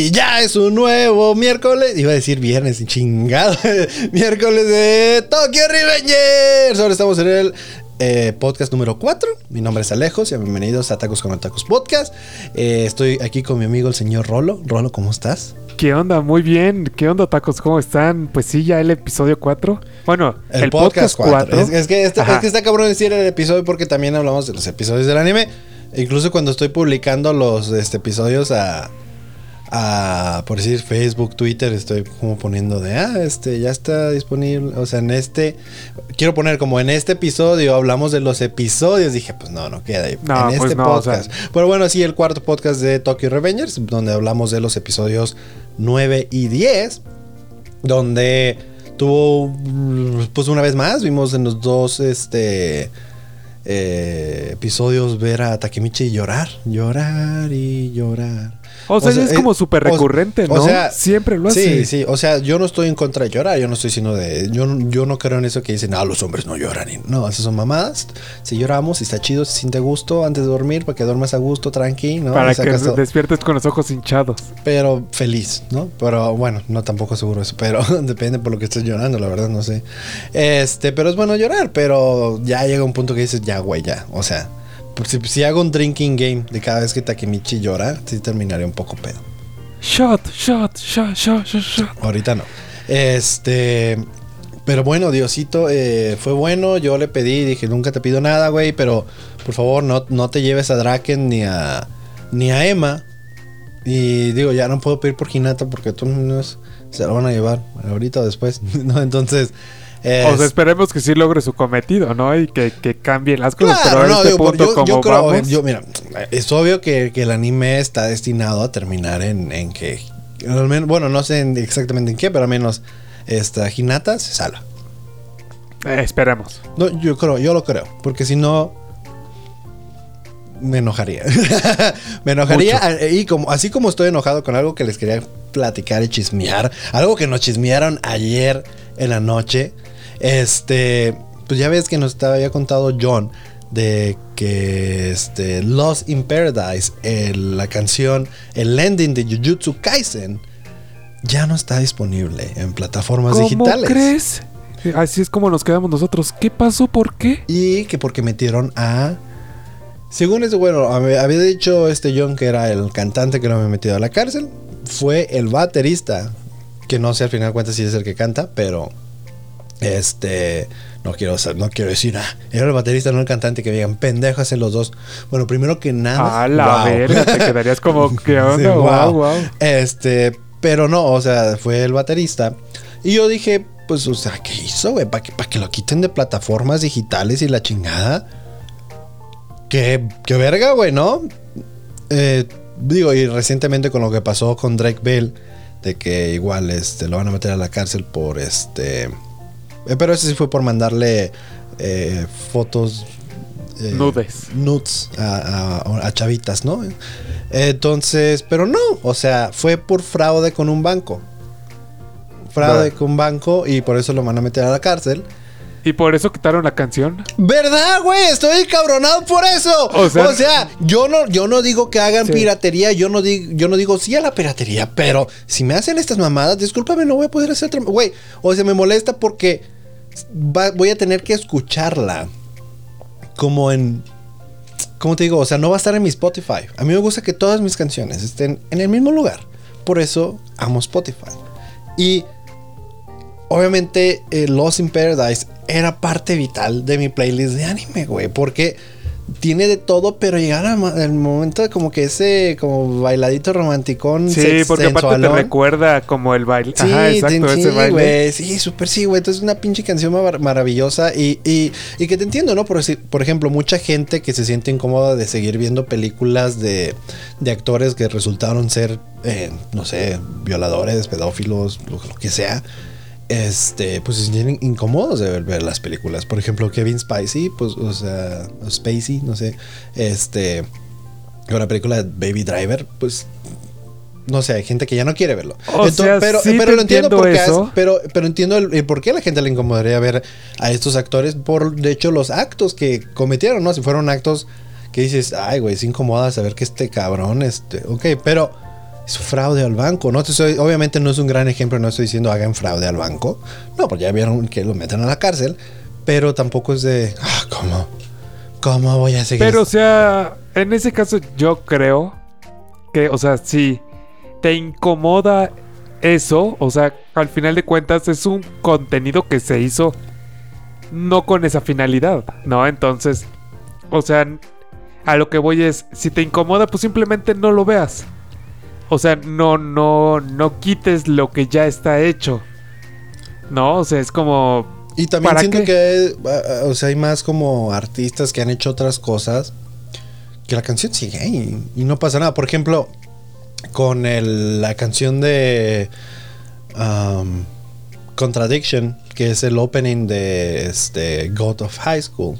Y ya es un nuevo miércoles, iba a decir viernes, chingado. miércoles de Tokyo Revengers. Ahora estamos en el eh, podcast número 4. Mi nombre es Alejo y bienvenidos a Tacos con Tacos Podcast. Eh, estoy aquí con mi amigo el señor Rolo. Rolo, ¿cómo estás? ¿Qué onda? Muy bien. ¿Qué onda, tacos? ¿Cómo están? Pues sí, ya el episodio 4. Bueno, el, podcast 4. Es, que este, es, que está cabrón decir el episodio porque también hablamos de los episodios del anime. Incluso cuando estoy publicando los este, episodios a, a, por decir, Facebook, Twitter, estoy como poniendo de, ah, este, ya está disponible. O sea, en este, quiero poner como en este episodio hablamos de los episodios. Dije, pues no, no queda ahí. en pues este podcast. Pero bueno, sí, el cuarto podcast de Tokyo Revengers, donde hablamos de los episodios 9 y 10, donde tuvo, pues una vez más, vimos en los dos, este... Eh, episodios ver a Takemichi llorar, llorar y llorar. O sea, es como súper recurrente, ¿no? O sea, siempre lo hace. Sí, sí. O sea, yo no estoy en contra de llorar. Yo no estoy sino de. Yo, yo no creo en eso que dicen, ah, los hombres no lloran. No, esas son mamadas. Si lloramos, si está chido, si siente gusto antes de dormir, para que duermas a gusto, tranqui, ¿no? Para que despiertes con los ojos hinchados. Pero feliz, ¿no? Pero bueno, no tampoco seguro eso. Pero depende por lo que estés llorando, la verdad, no sé. Este, pero es bueno llorar. Pero ya llega un punto que dices, ya, güey, ya. O sea si, hago un drinking game de cada vez que Takemichi llora, sí terminaré un poco pedo. Shot, shot, shot, shot, shot, Ahorita no. Este. Pero bueno, Diosito, eh, fue bueno. Yo le pedí, dije, nunca te pido nada, güey, pero por favor, no, no te lleves a Draken ni a, ni a Emma. Y digo, ya no puedo pedir por Hinata porque los niños se lo van a llevar ahorita o después. ¿no? Entonces, o sea, esperemos que sí logre su cometido, ¿no? Y que, que cambien las cosas. pero no, este punto, yo, como creo, yo, mira, es obvio que, el anime está destinado a terminar en, en que. Bueno, no sé exactamente en qué, pero al menos esta Hinata se salva. Eh, esperemos. No, yo creo, yo lo creo. Porque si no. Me enojaría. me enojaría. Y como, así como estoy enojado con algo que les quería platicar y chismear. Algo que nos chismearon ayer en la noche. Este, pues ya ves que nos había contado John de que este, Lost in Paradise, la canción, el ending de Jujutsu Kaisen, ya no está disponible en plataformas ¿Cómo digitales. crees? Así es como nos quedamos nosotros. ¿Qué pasó? ¿Por qué? Y que porque metieron a. Según eso, bueno, había dicho este John que era el cantante que lo había metido a la cárcel. Fue el baterista, que no sé al final cuenta si es el que canta, pero este, no quiero, no quiero decir, ah, era el baterista, no el cantante, que digan pendejos en los dos. Bueno, primero que nada. A la verga, te quedarías como, ¿qué onda? wow. wow, Este, pero no, o sea, fue el baterista. Y yo dije, pues, o sea, ¿qué hizo, güey? ¿Para que, que lo quiten de plataformas digitales y la chingada? ¿Qué, qué verga, güey, no? Eh, digo, y recientemente con lo que pasó con Drake Bell, de que igual este, lo van a meter a la cárcel por este eh, pero ese sí fue por mandarle eh, fotos. Eh, Nudes. Nudes a, chavitas, ¿no? Entonces, pero no, o sea, fue por fraude con un banco. Fraude con un banco y por eso lo van a meter a la cárcel. ¿Y por eso quitaron la canción? ¿Verdad, güey? Estoy encabronado por eso. O sea, yo, no, yo no digo que hagan piratería, yo no, digo, yo no digo sí a la piratería, pero si me hacen estas mamadas, discúlpame, no voy a poder hacer... Güey, o sea, me molesta porque voy a tener que escucharla como en... ¿Cómo te digo? O sea, no va a estar en mi Spotify. A mí me gusta que todas mis canciones estén en el mismo lugar. Por eso amo Spotify. Y obviamente eh, Lost in Paradise era parte vital de mi playlist de anime, güey. Porque tiene de todo, pero llegar al momento de como que ese como bailadito romanticón. Sí, porque aparte te recuerda como el baile. Sí, exacto, ese baile. sí, súper sí, güey. Entonces es una pinche canción maravillosa y, y, y, que te entiendo, ¿no? Por, por ejemplo, mucha gente que se siente incómoda de seguir viendo películas de, de actores que resultaron ser, eh, no sé, violadores, pedófilos, lo que sea este, pues se sienten incómodos de ver, las películas. Por ejemplo, Kevin Spacey, pues, o sea, Spacey, no sé, este, una película de Baby Driver, pues, no sé, hay gente que ya no quiere verlo. pero, pero lo entiendo, porque pero, pero entiendo el, por qué a la gente le incomodaría ver a estos actores por, de hecho, los actos que cometieron, ¿no? Si fueron actos que dices, ay, güey, es incomoda saber que este cabrón, este, ok, pero fraude al banco. No obviamente no es un gran ejemplo, no estoy diciendo hagan fraude al banco. No, porque ya vieron que lo meten a la cárcel. Pero tampoco es de, ah, ¿cómo? ¿Cómo voy a seguir? Pero, o sea, en ese caso yo creo que, o sea, si te incomoda eso, o sea, al final de cuentas es un contenido que se hizo no con esa finalidad, ¿no? Entonces, o sea, a lo que voy es, si te incomoda, pues simplemente no lo veas. O sea, no, no, no quites lo que ya está hecho. No, o sea, es como. Y también siento que, o sea, hay más como artistas que han hecho otras cosas que la canción sigue ahí y no pasa nada. Por ejemplo, con la canción de um, Contradiction, que es el opening de este, God of High School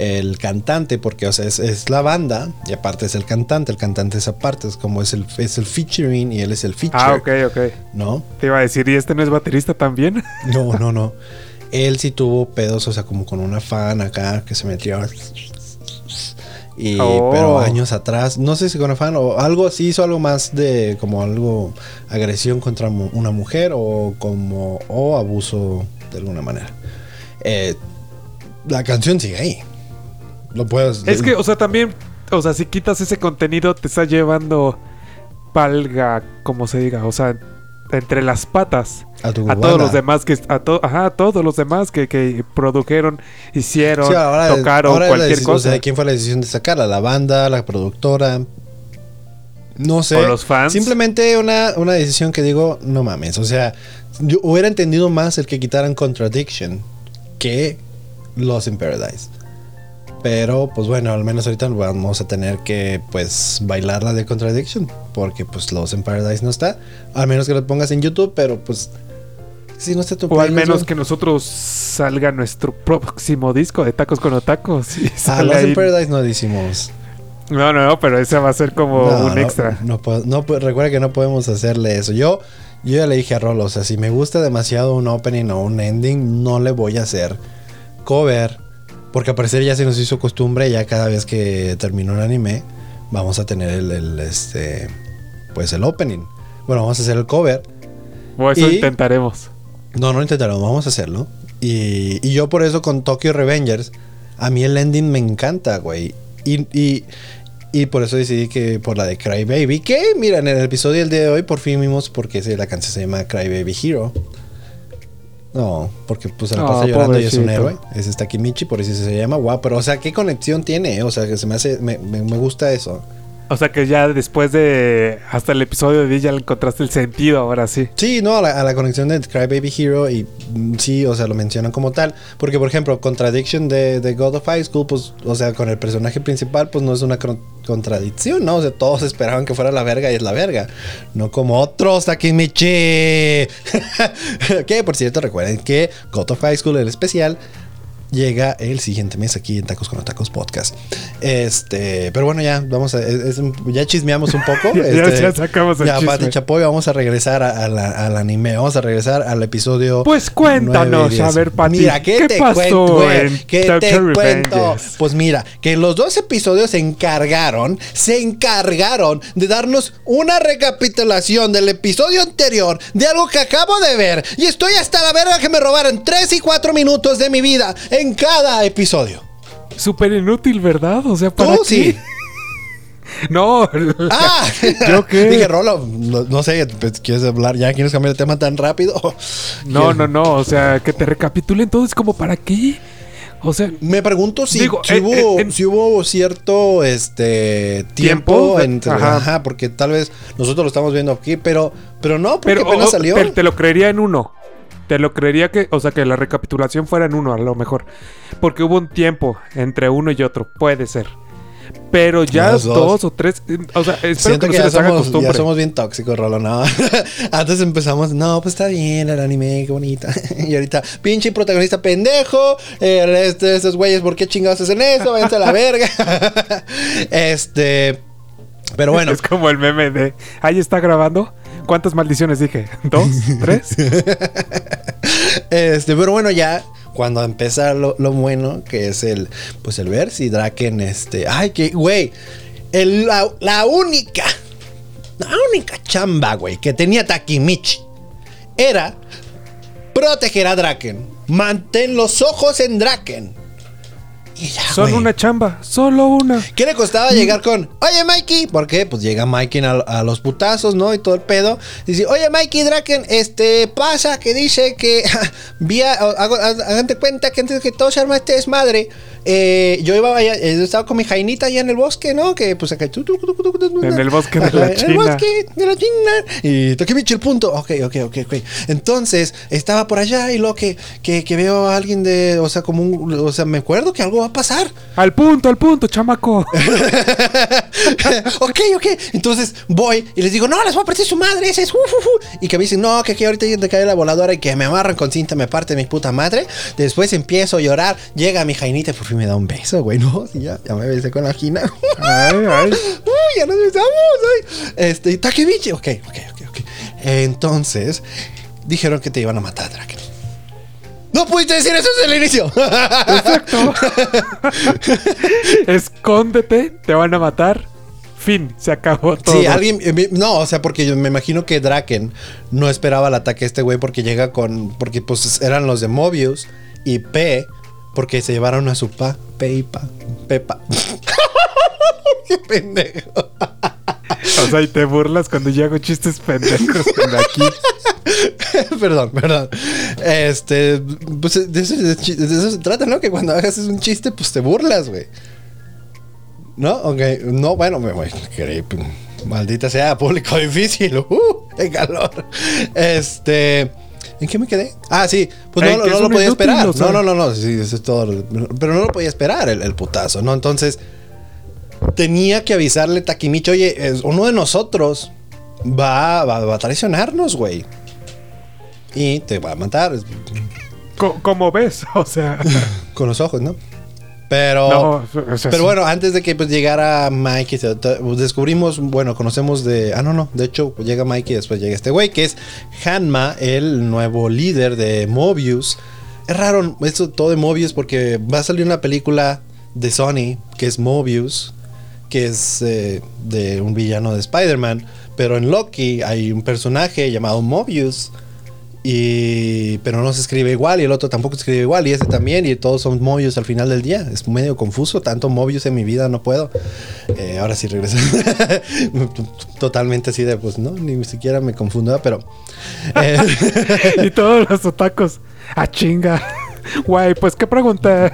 el cantante, porque o sea, es, la banda y aparte es el cantante, el cantante es aparte, es como es el, es el featuring y él es el feature. Ah, ok, ok. ¿No? Te iba a decir, ¿y este no es baterista también? No, no, no. Él sí tuvo pedos, o sea, como con una fan acá que se metió. Y, oh. Pero años atrás, no sé si con una fan o algo así, hizo algo más de como algo agresión contra una mujer o como o abuso de alguna manera. Eh, la canción sigue ahí. Lo. Es que, o sea, también, o sea, si quitas ese contenido, te está llevando palga, como se diga, o sea, entre las patas a, todos los demás que a, ajá, todos los demás que, produjeron, hicieron, tocaron cualquier cosa. O sea, ¿quién fue la decisión de sacarla? La banda, la productora. No sé. ¿O los fans. Simplemente una, una decisión que digo, no mames. O sea, yo hubiera entendido más el que quitaran Contradiction que Los in Paradise. Pero pues bueno, al menos ahorita vamos a tener que pues bailar la de Contradiction. Porque pues Los en Paradise no está. Al menos que lo pongas en YouTube, pero pues si no está tu O al menos que nosotros salga nuestro próximo disco de Tacos con Otacos. Ah, Los en Paradise no decimos. No, no, pero ese va a ser como un extra. No, no, recuerda que no podemos hacerle eso. Yo, yo ya le dije a Rolo, o sea, si me gusta demasiado un opening o un ending, no le voy a hacer cover porque al parecer ya se nos hizo costumbre, ya cada vez que terminó un anime, vamos a tener el, este, pues el opening. Bueno, vamos a hacer el cover. O eso intentaremos. No, no intentaremos, vamos a hacerlo. Y, y, yo por eso con Tokyo Revengers, a mí el ending me encanta, güey. Y, y, y, por eso decidí que por la de Cry Baby, que mira, en el episodio del día de hoy por fin vimos porque la canción se llama Cry Baby Hero. No, porque pues se la pasa llorando y es un héroe. Es esta Kimichi, por eso se llama. Guau, pero o sea, ¿qué conexión tiene? O sea, que se me hace. Me, me, me gusta eso. O sea que ya después de hasta el episodio de ya le encontraste el sentido, ahora sí. Sí, no, a la, conexión de Cry Baby Hero y mm, sí, o sea, lo mencionan como tal. Porque, por ejemplo, Contradiction de, de, God of High School, pues, o sea, con el personaje principal, pues no es una contradicción, ¿no? O sea, todos esperaban que fuera la verga y es la verga. No como otros Takemichi. que, por cierto, recuerden que God of High School, el especial, llega el siguiente mes aquí en Tacos con Tacos Podcast. Este, pero bueno, ya vamos a, ya chismeamos un poco. ya, este, ya, sacamos el Ya, Pati Chapoy, vamos a regresar al anime, vamos a regresar al episodio. Pues cuéntanos, a ver, Pati. Mira, ¿qué, te cuento, ¿Qué te cuento? Pues mira, que los dos episodios se encargaron, se encargaron de darnos una recapitulación del episodio anterior de algo que acabo de ver. Y estoy hasta la verga que me robaron 3 y 4 minutos de mi vida en cada episodio. Súper inútil, ¿verdad? O sea, para ¿Tú sí? No. Ah, ¿yo qué? Dije, Rolo, no, sé, pues, ¿quieres hablar ya? ¿Quieres cambiar de tema tan rápido? No, no, no. O sea, que te recapitulen todo es como para qué. O sea, me pregunto si, eh, eh, si, hubo, cierto este tiempo, entre, ajá. porque tal vez nosotros lo estamos viendo aquí, pero pero no, porque apenas salió. te, lo creería en uno. Te lo creería que, o sea, que la recapitulación fuera en uno, a lo mejor. Porque hubo un tiempo entre uno y otro, puede ser. Pero ya dos. o tres, o sea, espero Siento que, ya, somos, ya, somos, bien tóxicos, Rolo, ¿no? Antes empezamos, no, pues está bien el anime, qué bonita. y ahorita, pinche protagonista pendejo, eh, este, estos güeyes, ¿por qué chingados hacen eso? Vente a la verga. este, pero bueno. Es como el meme de, ahí está grabando. ¿Cuántas maldiciones dije? ¿Dos? ¿Tres? Este, pero bueno, ya cuando empieza lo, bueno, que es el, pues el ver si Draken, este, ay, que, güey, la, única, la única chamba, güey, que tenía Takemichi era proteger a Draken. Mantén los ojos en Draken. Y ya, Solo una chamba, solo una. ¿Qué le costaba llegar con, oye Mikey? ¿Por qué? Pues llega Mikey a, los putazos, ¿no? Y todo el pedo. Y dice, oye Mikey Draken, este pasa que dice que vía, hagan cuenta que antes de que todo se arma este desmadre, eh, yo iba allá, eh, estaba con mi jainita allá en el bosque, ¿no? Que pues acá. en el bosque de la China. En el bosque de la China. Y toqué mi el punto. Ok, ok, ok, ok. Entonces, estaba por allá y lo que, que, que, veo a alguien de. O sea, como un. O sea, me acuerdo que algo va a pasar. Al punto, al punto, chamaco. ok, ok. Entonces voy y les digo, no, les voy a partir su madre. Ese es. y que me dicen, no, que aquí ahorita te cae la voladora y que me amarran con cinta, me parte mi puta madre. Después empiezo a llorar. Llega mi jainita, por me da un beso, güey, ¿no? ya, ya me besé con la Gina. Ay, ay. Uy, ya nos besamos. Ay. Este, Takebichi. Ok, ok, ok, ok. Entonces, dijeron que te iban a matar, Draken. No pudiste decir eso desde el inicio. Exacto. Escóndete, te van a matar. Fin, se acabó todo. Sí, alguien. Eh, no, o sea, porque yo me imagino que Draken no esperaba el ataque a este güey porque llega con. Porque pues eran los de Mobius y P porque se llevaron a su pa, Peipa, Pepa. Qué pendejo. O sea, y te burlas cuando yo hago chistes pendejos de aquí. perdón, perdón. Este, pues de eso, se trata, ¿no? Que cuando hagas un chiste, pues te burlas, güey. ¿No? Ok, no, bueno, me voy. Maldita sea, público difícil. Uh, qué calor. Este. ¿En qué me quedé? Ah, sí. Pues no, no, lo podía esperar. No, no, no, no. Sí, eso es todo. Pero no lo podía esperar el, putazo, ¿no? Entonces, tenía que avisarle Takimichi, oye, es uno de nosotros va, va, a traicionarnos, güey. Y te va a matar. ¿Cómo ves? O sea. Con los ojos, ¿no? Pero, pero bueno, antes de que pues, llegara Mike, descubrimos, bueno, conocemos de. Ah, no, no. De hecho, llega Mike y después llega este güey, que es Hanma, el nuevo líder de Mobius. Es raro esto todo de Mobius porque va a salir una película de Sony que es Mobius, que es eh, de un villano de Spider-Man. Pero en Loki hay un personaje llamado Mobius y, pero no se escribe igual y el otro tampoco se escribe igual y ese también y todos son Mobius al final del día. Es medio confuso, tanto Mobius en mi vida no puedo. Eh, ahora sí regreso. Totalmente así de, pues no, ni siquiera me confundo, pero... Eh, y todos los otacos. A ah, chinga. Guay, pues qué pregunta.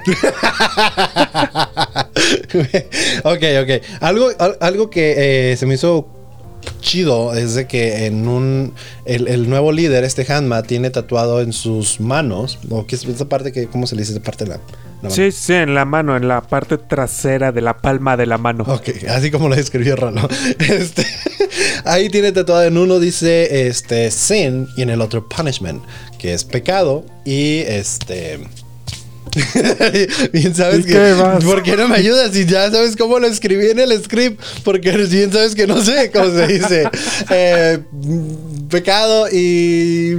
ok, ok. Algo, algo que eh, se me hizo chido es de que en un. El, nuevo líder, este Hanma, tiene tatuado en sus manos. O que es esa parte que. ¿Cómo se le dice esa parte de la? Sí, sí, en la mano, en la parte trasera de la palma de la mano. Ok, así como lo describió Ralo. Este, ahí tiene tatuado en uno, dice este sin, y en el otro punishment, que es pecado. Y este. bien sabes que. ¿Por qué no me ayudas? Si ya sabes cómo lo escribí en el script. Porque bien sabes que no sé cómo se dice. Eh, pecado y.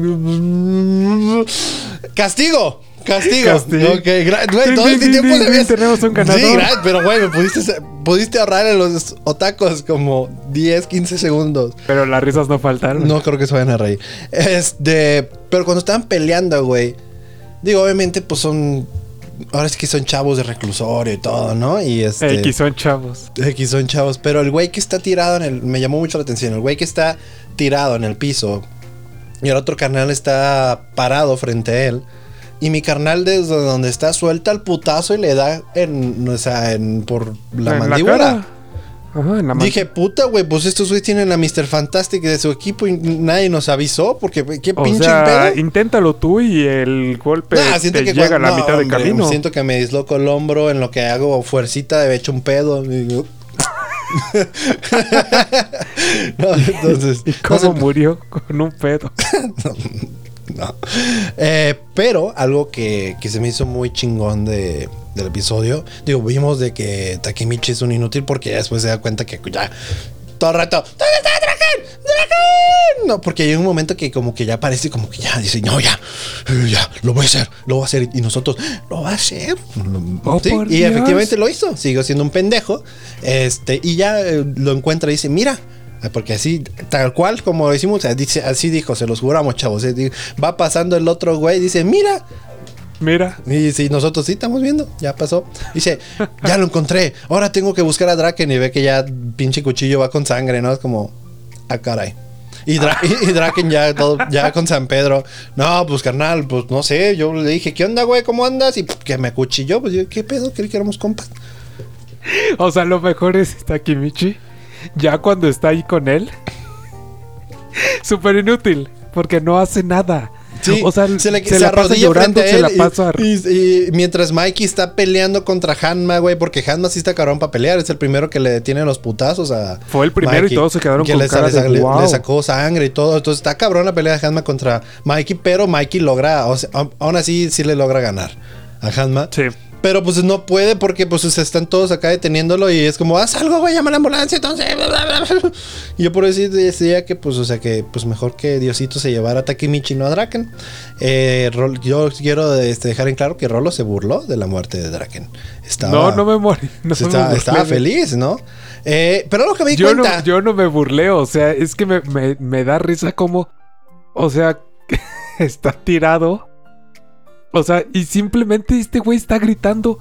Castigo. Castigo. Castigo. Ok, güey, todo este tiempo Tenemos un ganador. Sí, pero güey, me pudiste, pudiste ahorrar en los otacos como 10, 15 segundos. Pero las risas no faltaron. No creo que se vayan a reír. Este, pero cuando estaban peleando, güey. Digo, obviamente, pues son ahora es que son chavos de reclusorio y todo, ¿no? Y este. X son chavos. X son chavos. Pero el güey que está tirado en el. Me llamó mucho la atención. El güey que está tirado en el piso. Y el otro carnal está parado frente a él. Y mi carnal desde donde está suelta el putazo y le da en. O sea, en. por la mandíbula. Dije, puta, güey, pues estos güeyes tienen a Mr. Fantastic de su equipo y nadie nos avisó, porque qué pinche sea, Inténtalo tú y el golpe te llega a la mitad del camino. Siento que me disloco el hombro en lo que hago fuercita de hecho un pedo. Y, entonces, ¿Y cómo murió con un pedo? no. Eh, pero algo que, que se me hizo muy chingón de, del episodio, digo, vimos de que Takemichi es un inútil porque después se da cuenta que ya todo el rato, ¿dónde está Draken? ¡Draken! No, porque hay un momento que como que ya parece como que ya dice, no, ya, ya, lo voy a hacer, lo voy a hacer. Y nosotros, lo va a hacer. Oh, y efectivamente lo hizo. Siguió siendo un pendejo. Este, y ya eh, lo encuentra y dice, mira, Porque así, tal cual como decimos, dice, así dijo, se los juramos, chavos. eh, Va pasando el otro güey, dice, mira. Mira. Y si nosotros sí estamos viendo, ya pasó. Dice, ya lo encontré. Ahora tengo que buscar a Draken y ve que ya pinche cuchillo va con sangre, ¿no? Es como, ah, caray. Y, Dra- y- y Draken ya, todo, ya con San Pedro. No, pues carnal, pues no sé. Yo le dije, ¿qué onda, güey? ¿Cómo andas? Y que me cuchilló. Pues yo, ¿qué pedo? Creí que éramos compas. O sea, lo mejor es Takemichi. Ya cuando está ahí con él. Súper inútil. Porque no hace nada. Sí, o sea, se, le, se se la pasa llorando, se él la pasa. y, y mientras Mikey está peleando contra Hanma, güey, porque Hanma sí está cabrón para pelear, es el primero que le detiene los putazos a Fue el primero y todos se quedaron que con le, cara de le- wow. le sacó sangre y todo, entonces está cabrón la pelea de Hanma contra Mikey, pero Mikey logra, o sea, aún así sí le logra ganar a Hanma. Sí. Pero pues no puede porque pues están todos acá deteniéndolo y es como, haz algo, güey, llama a la ambulancia, entonces... bla, bla, bla". Y yo por eso decía que pues, o sea, que pues mejor que Diosito se llevara a Takemichi, no a Draken. Eh, Rol- yo quiero este, dejar en claro que Rolo se burló de la muerte de Draken. Estaba, No, no me morí. No me estaba, feliz, ¿no? Eh, pero lo que me di Yo no, cuenta... yo no me burlé, o sea, es que me, me- me da risa como, o sea, está tirado. O sea, y simplemente este güey está gritando.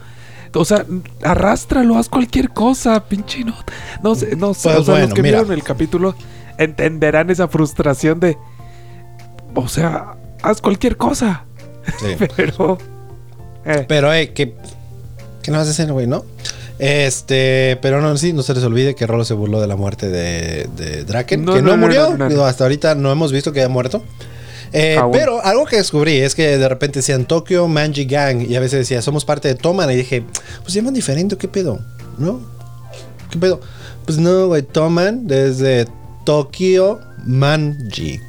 O sea, arrástralo, haz cualquier cosa, pinche no. No sé, no sé. Pues o sea, bueno, los que mira. vieron el capítulo entenderán esa frustración de. O sea, haz cualquier cosa. Sí. Pero. eh, Pero, eh, que. ¿Qué no vas a hacer, güey, no? Este, pero no, sí, no se les olvide que Rolo se burló de la muerte de, de Draken, No, que no, murió. no, Hasta ahorita no hemos visto que haya muerto. Eh, Aún. pero algo que descubrí es que de repente decían Tokyo Manji Gang y a veces decía somos parte de Toman y dije, pues llaman diferente, ¿qué pedo? ¿No? ¿Qué pedo? Pues no, güey, Toman desde Tokyo Manji.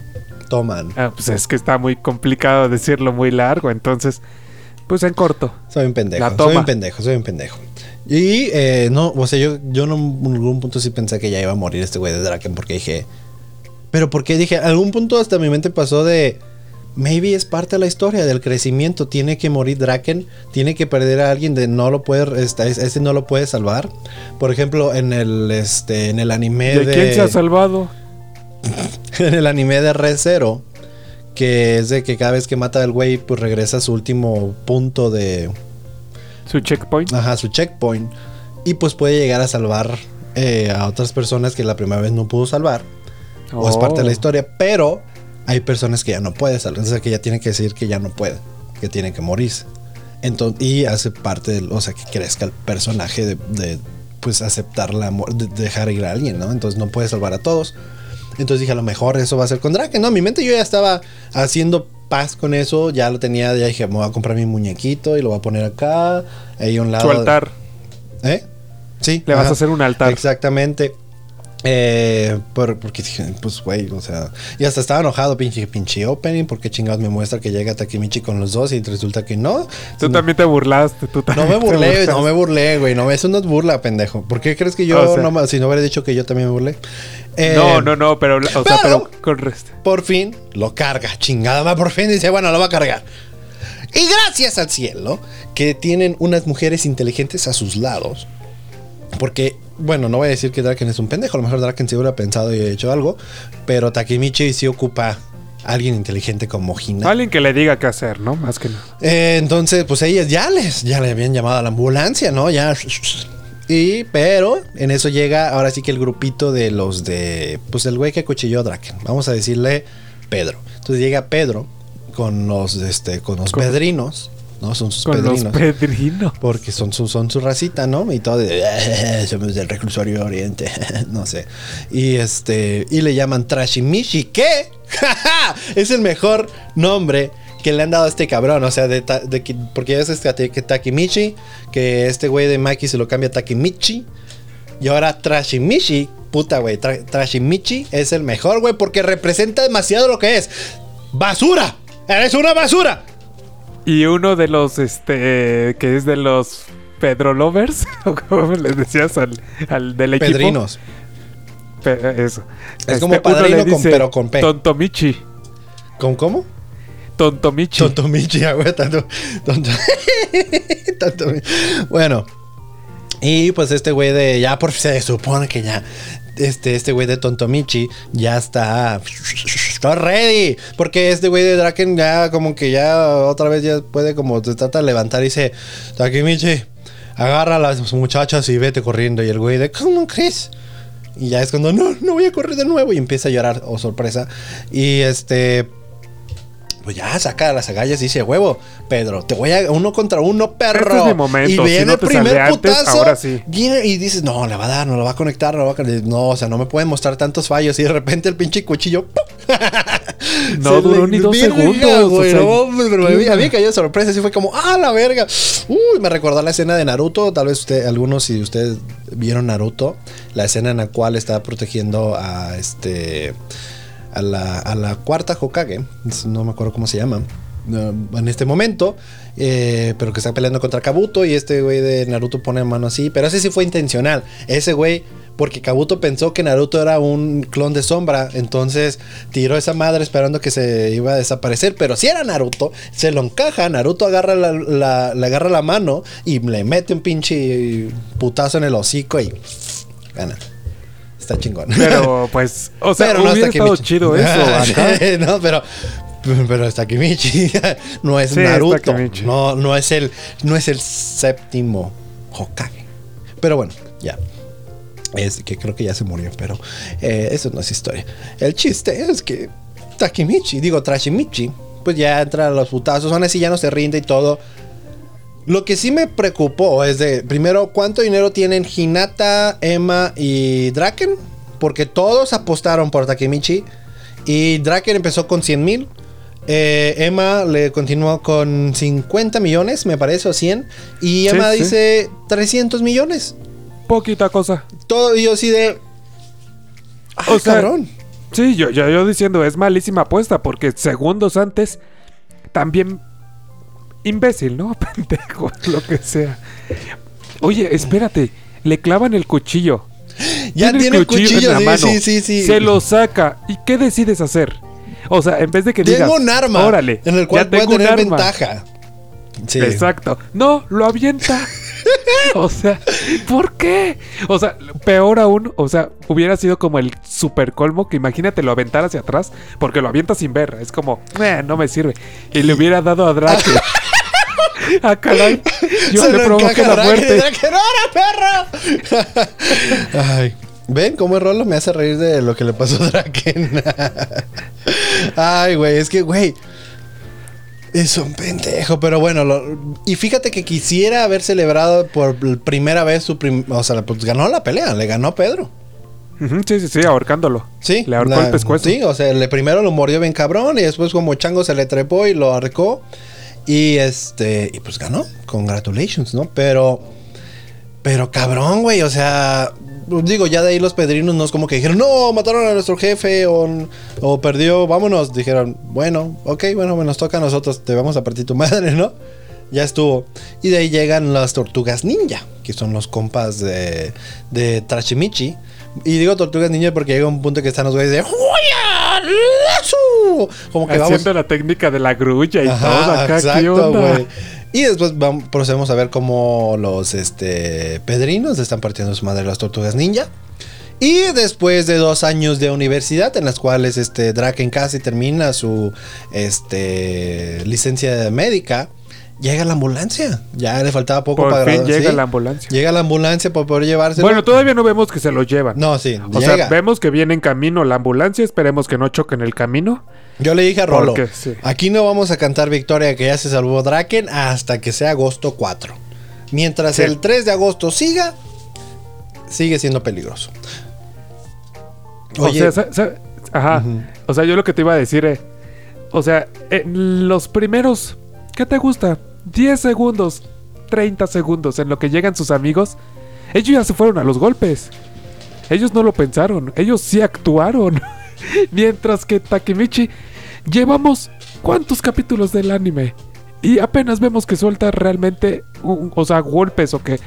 Toman. ah, pues es que está muy complicado decirlo muy largo, entonces. Pues en corto. Soy un pendejo. La Soy un pendejo, soy un pendejo. Y eh, no, o sea, yo, yo no, en algún punto sí pensé que ya iba a morir este güey de Draken porque dije. Pero porque dije, en algún punto hasta mi mente pasó de. Maybe es parte de la historia del crecimiento. Tiene que morir Draken. Tiene que perder a alguien de no lo puede. Este, ese no lo puede salvar. Por ejemplo, en el este. En el anime ¿De de. quién se ha salvado? en el anime de Re Zero. Que es de que cada vez que mata al güey, pues regresa a su último punto de. Su checkpoint. Ajá, su checkpoint. Y pues puede llegar a salvar eh, a otras personas que la primera vez no pudo salvar. O es parte de la Oh. historia. Pero hay personas que ya no puede salvar. O sea, que ya tiene que decir que ya no puede. Que tiene que morirse. Entonces, y hace parte del. O sea, que crezca el personaje de, de, pues aceptar la muerte. De dejar ir a alguien, ¿no? Entonces no puede salvar a todos. Entonces dije, a lo mejor eso va a ser con Draken. No, en mi mente yo ya estaba haciendo paz con eso. Ya lo tenía. Ya dije, me voy a comprar mi muñequito y lo voy a poner acá. Ahí a un lado. Su altar. ¿Eh? Sí. Le vas a hacer un altar. Exactamente. Eh, por- porque dije, pues, güey, o sea, y hasta estaba enojado, pinche, pinche opening, porque chingados me muestra que llega Takemichi con los dos y resulta que no. Tú no, también te burlaste. Tú no también me te burlé, no me burlé, güey, no, eso no es burla, pendejo. ¿Por qué crees que yo, O sea- no ma- si no hubiera dicho que yo también me burlé? Eh, No, no, no, pero, o sea, pero- pero con rest- Por fin lo carga, chingada, va por fin dice, bueno, lo va a cargar. Y gracias al cielo que tienen unas mujeres inteligentes a sus lados. Porque, bueno, no voy a decir que Draken es un pendejo, a lo mejor Draken sí hubiera pensado y hecho algo, pero Takemichi sí ocupa a alguien inteligente como Hina. Alguien que le diga qué hacer, ¿no? Más que nada. Eh, entonces, pues ellas ya les, ya le habían llamado a la ambulancia, ¿no? Ya. Y, pero en eso llega ahora sí que el grupito de los de, pues el güey que acuchilló a Draken. Vamos a decirle Pedro. Entonces llega Pedro con los, este, con los pedrinos, ¿no? Son sus Con los pedrinos. porque son su, son su racita, ¿no? Y todo de, "Eh, somos del reclusorio oriente, no sé. Y este, y le llaman Trashimishi, ¿qué? es el mejor nombre que le han dado a este cabrón, o sea, de, porque es que, que Takemichi, que este güey de Maki se lo cambia a Takemichi, y ahora Trashimishi, puta güey, Tra- Trashimichi es el mejor, güey, porque representa demasiado lo que es. ¡Basura! ¡Eres una basura! Y uno de los, este, que es de los Pedro Lovers, o como les decías al, al del equipo. Pedrinos. Pe- eso. Es como uno padrino le con- dice pero con P. Tontomichi. ¿Con cómo? Tontomichi. Tontomichi, ah, güey, tanto, tonto, tonto- Bueno. Y pues este güey de ya por se supone que ya este, este güey de Tontomichi ya está. Está ready. Porque este güey de Draken ya como que ya otra vez ya puede como se trata de levantar y dice, Takemichi, agarra a las muchachas y vete corriendo. Y el güey de, ¿cómo crees? Y ya es cuando, no, no voy a correr de nuevo. Y empieza a llorar, oh sorpresa. Y este, pues ya saca las agallas y dice, huevo, Pedro, te voy a uno contra uno, perro. Este es mi momento. Y Si viene no el primer antes, putazo. ahora sí. viene y dices, no, le va a dar, no lo va a conectar, no lo va a conectar. No, o sea, no me pueden mostrar tantos fallos. Y de repente el pinche cuchillo. ¡pum! No duró ni dos segundos, güey, o sea, no, pero a mí, me cayó de sorpresa. Así fue como, ¡ah, la verga! Uy, me recordó la escena de Naruto. Tal vez usted, algunos, si ustedes vieron Naruto, la escena en la cual está protegiendo a este. A la, a la cuarta Hokage, no me acuerdo cómo se llama, eh, en este momento, eh, pero que está peleando contra Kabuto y este güey de Naruto pone mano así, pero ese sí fue intencional, ese güey, porque Kabuto pensó que Naruto era un clon de sombra, entonces tiró esa madre esperando que se iba a desaparecer, pero si era Naruto, se lo encaja, Naruto agarra la, agarra la mano y le mete un pinche putazo en el hocico y gana. Está chingón. Pero pues, o sea, Pero no hubiera estado chido eso. acá. no, pero. Pero está Kimichi. no es Sí, Naruto. No, no es el. No es el séptimo Hokage. Pero bueno, ya. Es que creo que ya se murió, pero eh, eso no es historia. El chiste es que Takemichi, digo Trashimichi, pues ya entra a los putazos, aún así ya no se rinde y todo. Lo que sí me preocupó es de, primero, ¿cuánto dinero tienen Hinata, Emma y Draken? Porque todos apostaron por Takemichi y Draken empezó con 100 mil. Eh, Emma le continuó con 50 millones, me parece, o 100. Y Sí, Emma sí. dice 300 millones. Poquita cosa. Todo, y yo así de... Ay, O sea, cabrón. Sí, yo, yo, yo diciendo, es malísima apuesta porque segundos antes también imbécil, ¿no? Pendejo, lo que sea. Oye, espérate, le clavan el cuchillo. Ya tiene el cuchillo, en la sí, mano. sí, sí, sí. Se lo saca. ¿Y qué decides hacer? O sea, en vez de que Tengo digas, un arma órale, en el cual puede tener arma". ventaja. Sí. Exacto. No, lo avienta. o sea, ¿por qué? O sea, peor aún, o sea, hubiera sido como el super colmo que imagínate lo aventar hacia atrás porque lo avienta sin ver. Es como, "Eh, no me sirve. Y le hubiera dado a Drake. ah, caray. Yo Se le lo provoqué la muerte. Draken, ¡Ahora, perro! Ay. ¿Ven cómo el rolo me hace reír de lo que le pasó a Draken? Ay, güey, es que, güey. Es un pendejo, pero bueno, lo- y fíjate que quisiera haber celebrado por primera vez su prim- o sea, pues ganó la pelea, le ganó a Pedro. Sí, sí, sí, ahorcándolo. Sí, Le ahorcó la- el pescuezo. Sí, o sea, le primero lo mordió bien cabrón y después como chango se le trepó y lo arcó. Y este, y pues ganó. Congratulations, ¿no? Pero, pero cabrón, güey, o sea, digo, ya de ahí los pedrinos no es como que dijeron, no, mataron a nuestro jefe o, o perdió, vámonos. Dijeron, bueno, ok, bueno, nos toca a nosotros, te vamos a partir tu madre, ¿no? Ya estuvo. Y de ahí llegan las tortugas ninja, que son los compas de, de Trashimichi. Y digo tortugas ninja porque llega un punto que están los güeyes de ¡Lazo! Como que vamos. Haciendo la técnica de la grulla y Ajá, todo acá. ¿Qué exacto, güey. Y después vamos, procedemos a ver cómo los este, pedrinos están partiendo su madre las tortugas ninja. Y después de dos años de universidad en las cuales este, Draken casi termina su este, licencia médica, llega la ambulancia. Ya le faltaba poco Por para fin graduar, llega sí. la ambulancia. Llega la ambulancia para poder llevárselo. Bueno, todavía no vemos que se lo llevan. no, sí, O llega. sea, vemos que viene en camino la ambulancia. Esperemos que no choquen el camino. Yo le dije a Rolo, Porque sí. aquí no vamos a cantar victoria que ya se salvó Draken hasta que sea agosto 4. Mientras Sí. el 3 de agosto siga, sigue siendo peligroso. o sea, ajá. O sea, yo lo que te iba a decir es, o sea, en los primeros, ¿qué te gusta? 10 segundos, 30 segundos en lo que llegan sus amigos, ellos ya se fueron a los golpes. Ellos no lo pensaron, ellos sí actuaron. Mientras que Takemichi, llevamos cuántos capítulos del anime y apenas vemos que suelta realmente, un- o sea, golpes o que,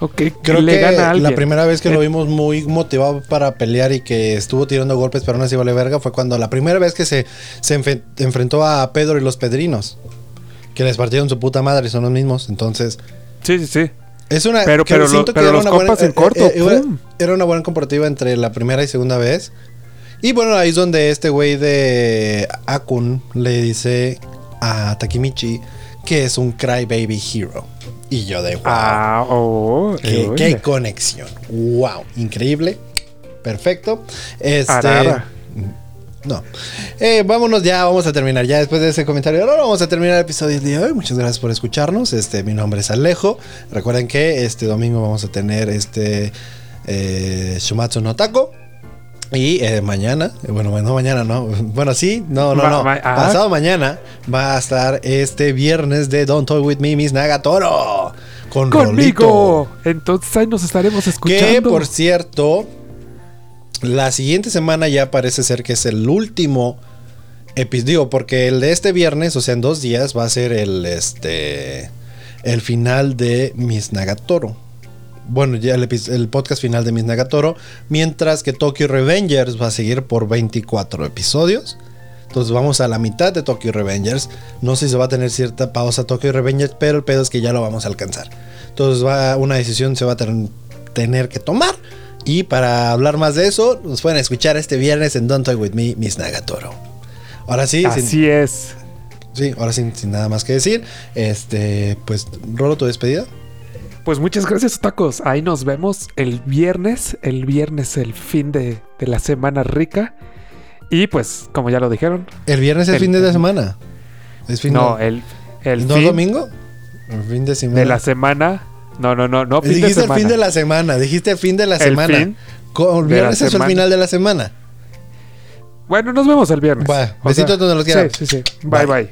o que Creo le que gana a alguien. la primera vez que lo Eh, vimos muy motivado para pelear y que estuvo tirando golpes pero aún así vale verga fue cuando la primera vez que se, se enfrentó a Pedro y los Pedrinos. Que les partieron su puta madre, son los mismos. Entonces, Sí, sí, sí. Es una. Pero- pero lo- pero los compas en corto, era- ¡pum! era una buena comparativa entre la primera y segunda vez. Y bueno, ahí es donde este güey de Akun le dice a Takemichi que es un Crybaby Hero. Y yo de wow. Ah, oh. qué, oye. qué conexión. Wow. Increíble. Perfecto. Este. Arara. No. Eh, vámonos ya, vamos a terminar. Ya después de ese comentario, ahora vamos a terminar el episodio de hoy. Muchas gracias por escucharnos. Este, mi nombre es Alejo. Recuerden que este domingo vamos a tener este eh, Shumatsu no Taco. Y eh, mañana, bueno, no mañana, no. Bueno, sí, no, no, no. Pasado mañana va a estar este viernes de Don't Toy With Me, Miss Nagatoro. Con Conmigo. Rolito. Entonces ahí nos estaremos escuchando. Que por cierto, la siguiente semana ya parece ser que es el último episodio, porque el de este viernes, o sea, en dos días, va a ser el este el final de Miss Nagatoro. Bueno, ya el, podcast final de Miss Nagatoro, mientras que Tokyo Revengers va a seguir por 24 episodios. Entonces vamos a la mitad de Tokyo Revengers. No sé si se va a tener cierta pausa Tokyo Revengers, pero el pedo es que ya lo vamos a alcanzar. Entonces va una decisión se va a ten- tener que tomar. Y para hablar más de eso, nos pueden escuchar este viernes en Don't Talk With Me, Miss Nagatoro. Ahora sí, sin, Así es. sí, ahora sin, sin nada más que decir. Este, pues, Rolo, tu despedida. Pues muchas gracias, tacos. Ahí nos vemos el viernes. El viernes, el fin de, de la semana rica. Y pues, como ya lo dijeron, El viernes es El- fin de la semana. Es fin no, de, el, el ¿No fin domingo? El fin de semana. de la semana. No, no, no, no, fin de dijiste el semana. fin de la semana. Dijiste el fin de la El semana. fin Co- el de la viernes es el final de la semana. Bueno, nos vemos el viernes. Va, besitos donde los quieran. Sí, sí, sí. Bye, Bye. bye.